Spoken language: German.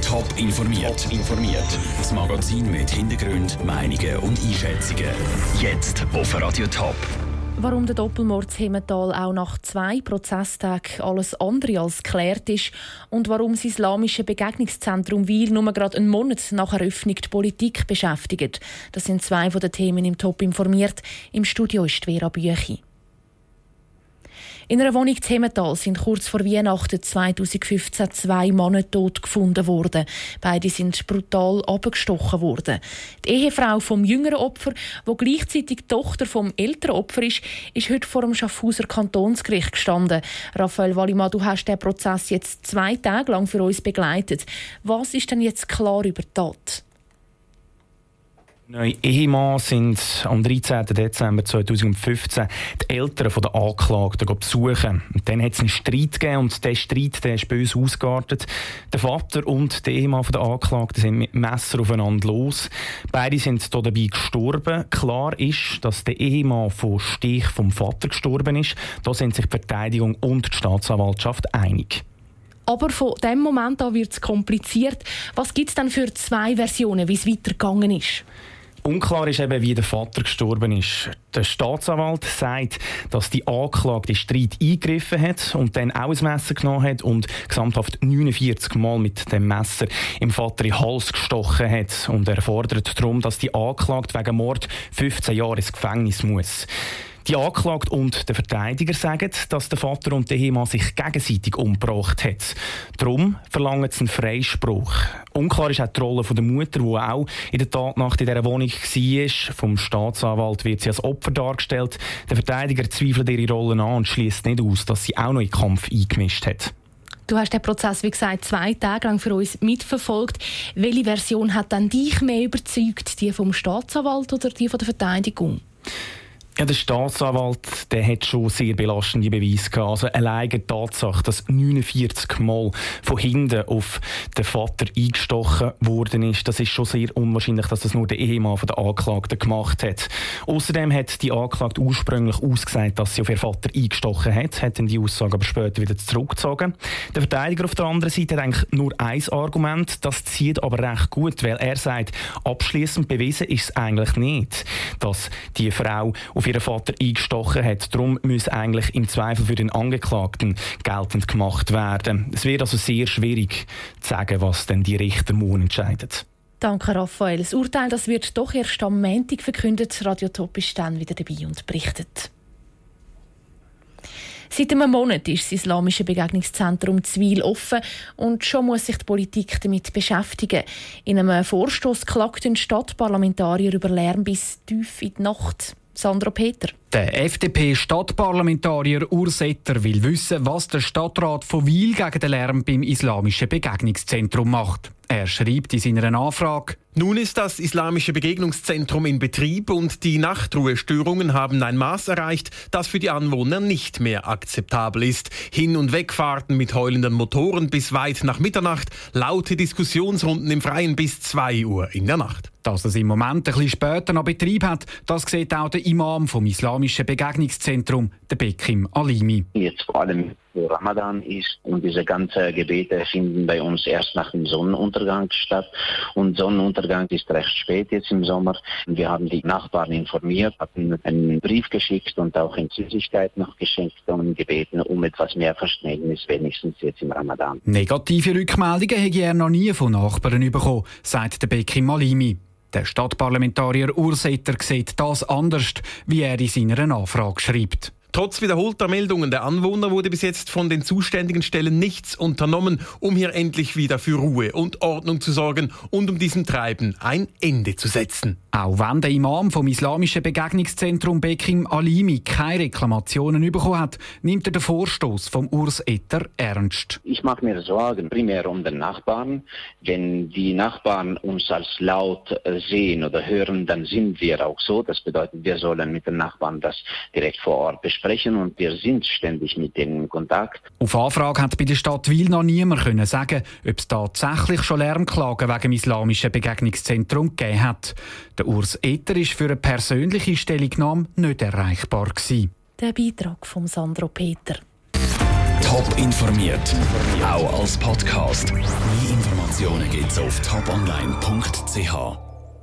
Top informiert. informiert. Das Magazin mit Hintergrund, Meinungen und Einschätzungen. Jetzt auf Radio Top. Warum der Doppelmord Hemmetal auch nach zwei Prozesstagen alles andere als geklärt ist und warum das Islamische Begegnungszentrum Wiel nur gerade einen Monat nach Eröffnung die Politik beschäftigt. Das sind zwei von den Themen im Top informiert. Im Studio ist Vera Büchi. In einer Wohnung in Hemmetal sind kurz vor Weihnachten 2015 zwei Männer tot gefunden worden. Beide sind brutal abgestochen worden. Die Ehefrau vom jüngeren Opfer, wo gleichzeitig Tochter vom älteren Opfer ist, ist heute vor dem Schaffhauser Kantonsgericht gestanden. Raphael Wallimann, du hast den Prozess jetzt zwei Tage lang für uns begleitet. Was ist denn jetzt klar über die Tat? Neue Ehemann sind am 13. Dezember 2015 die Eltern der Anklagten besuchen. Und dann hat es einen Streit gegeben und dieser Streit der ist böse ausgeartet. Der Vater und der Ehemann der Anklagten sind mit Messer aufeinander los. Beide sind hier dabei gestorben. Klar ist, dass der Ehemann von Stich vom Vater gestorben ist. Da sind sich die Verteidigung und die Staatsanwaltschaft einig. Aber von dem Moment an wird es kompliziert. Was gibt es denn für zwei Versionen, wie es weitergegangen ist? Unklar ist eben, wie der Vater gestorben ist. Der Staatsanwalt sagt, dass die Anklage den Streit eingegriffen hat und dann auch ein Messer genommen hat und gesamthaft 49 Mal mit dem Messer im Vater in den Hals gestochen hat. Und er fordert darum, dass die Anklagte wegen Mord 15 Jahre ins Gefängnis muss. Die Anklagte und der Verteidiger sagen, dass der Vater und der Ehemann sich gegenseitig umgebracht haben. Darum verlangen sie einen Freispruch. Unklar ist auch die Rolle der Mutter, die auch in der Tatnacht in dieser Wohnung war. Vom Staatsanwalt wird sie als Opfer dargestellt. Der Verteidiger zweifelt ihre Rolle an und schließt nicht aus, dass sie auch noch in den Kampf eingemischt hat. Du hast den Prozess, wie gesagt, zwei Tage lang für uns mitverfolgt. Welche Version hat dann dich mehr überzeugt? Die vom Staatsanwalt oder die von der Verteidigung? Ja, der Staatsanwalt der hat schon sehr belastende Beweise gehabt. Also alleine die Tatsache, dass 49 Mal von hinten auf den Vater eingestochen worden ist, das ist schon sehr unwahrscheinlich, dass das nur der Ehemann von der Anklagten gemacht hat. Außerdem hat die Anklagte ursprünglich ausgesagt, dass sie auf ihren Vater eingestochen hat, hat dann die Aussage aber später wieder zurückgezogen. Der Verteidiger auf der anderen Seite hat eigentlich nur ein Argument, das zieht aber recht gut, weil er sagt, abschließend bewiesen ist es eigentlich nicht, dass die Frau auf auf ihren Vater eingestochen hat. Darum muss eigentlich im Zweifel für den Angeklagten geltend gemacht werden. Es wird also sehr schwierig zu sagen, was denn die Richter morgen entscheiden. Danke, Raphael. Das Urteil das wird doch erst am Montag verkündet. Radio Top ist dann wieder dabei und berichtet. Seit einem Monat ist das Islamische Begegnungszentrum Zwil offen und schon muss sich die Politik damit beschäftigen. In einem Vorstoß klagt ein Stadtparlamentarier über Lärm bis tief in die Nacht. Sandro Peter. Der FDP-Stadtparlamentarier Ursetter will wissen, was der Stadtrat von Wil gegen den Lärm beim Islamischen Begegnungszentrum macht. Er schreibt in seiner Anfrage, nun ist das Islamische Begegnungszentrum in Betrieb und die Nachtruhestörungen haben ein Maß erreicht, das für die Anwohner nicht mehr akzeptabel ist. Hin- und Wegfahrten mit heulenden Motoren bis weit nach Mitternacht, laute Diskussionsrunden im Freien bis 2 Uhr in der Nacht. Dass es im Moment ein bisschen später noch Betrieb hat, das sieht auch der Imam vom Islamischen Begegnungszentrum, der Bekim Alimi. Jetzt vor allem Ramadan ist und diese ganzen Gebete finden bei uns erst nach dem Sonnenuntergang statt und Sonnenuntergang ist recht spät jetzt im Sommer. Wir haben die Nachbarn informiert, haben einen Brief geschickt und auch in Süßigkeit noch geschenkt und gebeten um etwas mehr Verständnis, wenigstens jetzt im Ramadan. Negative Rückmeldungen habe er noch nie von Nachbarn bekommen, sagt der Bekim Malimi. Der Stadtparlamentarier Ursetter sieht das anders, wie er in seiner Anfrage schreibt. Trotz wiederholter Meldungen der Anwohner wurde bis jetzt von den zuständigen Stellen nichts unternommen, um hier endlich wieder für Ruhe und Ordnung zu sorgen und um diesem Treiben ein Ende zu setzen. Auch wenn der Imam vom Islamischen Begegnungszentrum Bekim Alimi keine Reklamationen bekommen hat, nimmt er den Vorstoß vom Urs Etter ernst. Ich mache mir Sorgen primär um den Nachbarn. Wenn die Nachbarn uns als laut sehen oder hören, dann sind wir auch so. Das bedeutet, wir sollen mit den Nachbarn das direkt vor Ort besprechen sprechen und wir sind ständig mit denen in Kontakt. Auf Anfrage hat bei der Stadt Wil noch niemand können sagen, ob es tatsächlich schon Lärmklagen wegen dem islamischen Begegnungszentrum gegeben hat. Der Urs Eter ist für eine persönliche Stellungnahme nicht erreichbar gewesen. Der Beitrag von Sandro Peter. Top informiert, auch als Podcast. Mehr Informationen gibt's auf toponline.ch.